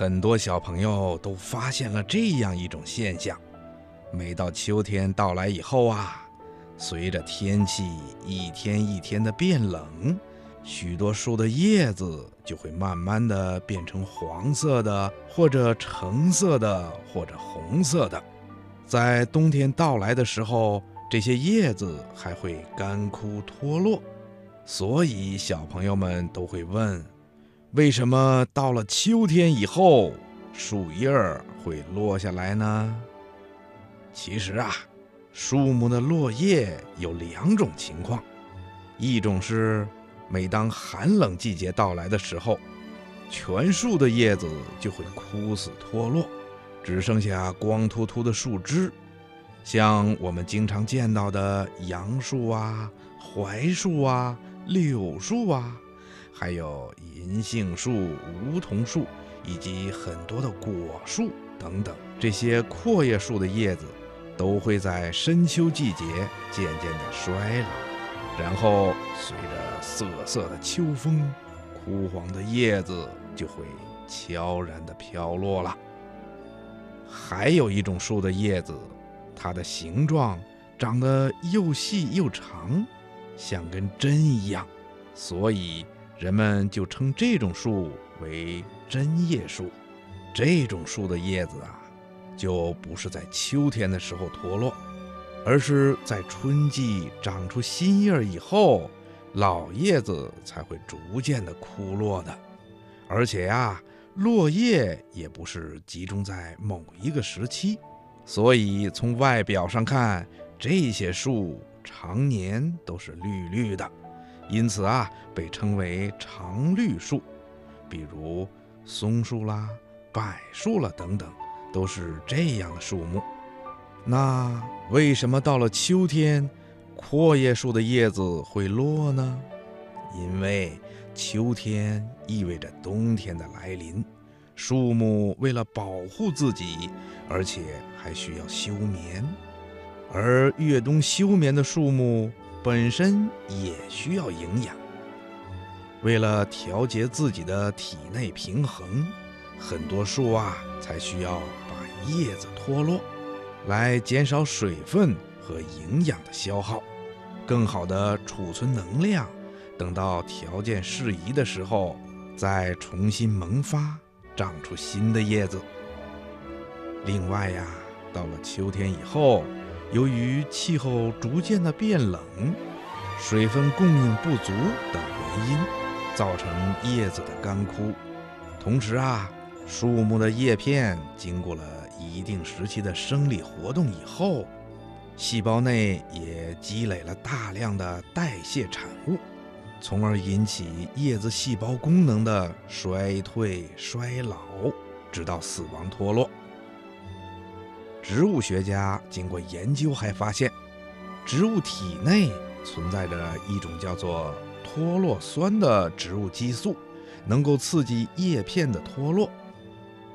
很多小朋友都发现了这样一种现象：每到秋天到来以后啊，随着天气一天一天的变冷，许多树的叶子就会慢慢的变成黄色的，或者橙色的，或者红色的。在冬天到来的时候，这些叶子还会干枯脱落。所以小朋友们都会问。为什么到了秋天以后，树叶儿会落下来呢？其实啊，树木的落叶有两种情况，一种是每当寒冷季节到来的时候，全树的叶子就会枯死脱落，只剩下光秃秃的树枝，像我们经常见到的杨树啊、槐树啊、柳树啊。还有银杏树、梧桐树，以及很多的果树等等，这些阔叶树的叶子都会在深秋季节渐渐的衰老，然后随着瑟瑟的秋风，枯黄的叶子就会悄然的飘落了。还有一种树的叶子，它的形状长得又细又长，像根针一样，所以。人们就称这种树为针叶树。这种树的叶子啊，就不是在秋天的时候脱落，而是在春季长出新叶以后，老叶子才会逐渐的枯落的。而且呀，落叶也不是集中在某一个时期，所以从外表上看，这些树常年都是绿绿的。因此啊，被称为常绿树，比如松树啦、柏树了等等，都是这样的树木。那为什么到了秋天，阔叶树的叶子会落呢？因为秋天意味着冬天的来临，树木为了保护自己，而且还需要休眠，而越冬休眠的树木。本身也需要营养，为了调节自己的体内平衡，很多树啊才需要把叶子脱落，来减少水分和营养的消耗，更好的储存能量，等到条件适宜的时候，再重新萌发，长出新的叶子。另外呀，到了秋天以后。由于气候逐渐的变冷，水分供应不足等原因，造成叶子的干枯。同时啊，树木的叶片经过了一定时期的生理活动以后，细胞内也积累了大量的代谢产物，从而引起叶子细胞功能的衰退、衰老，直到死亡脱落。植物学家经过研究，还发现，植物体内存在着一种叫做脱落酸的植物激素，能够刺激叶片的脱落。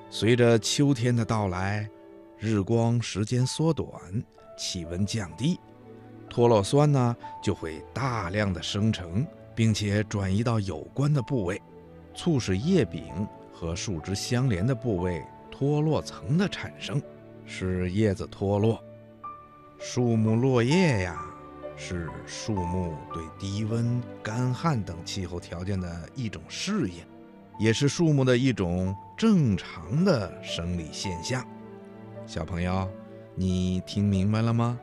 随着秋天的到来，日光时间缩短，气温降低，脱落酸呢就会大量的生成，并且转移到有关的部位，促使叶柄和树枝相连的部位脱落层的产生。是叶子脱落，树木落叶呀，是树木对低温、干旱等气候条件的一种适应，也是树木的一种正常的生理现象。小朋友，你听明白了吗？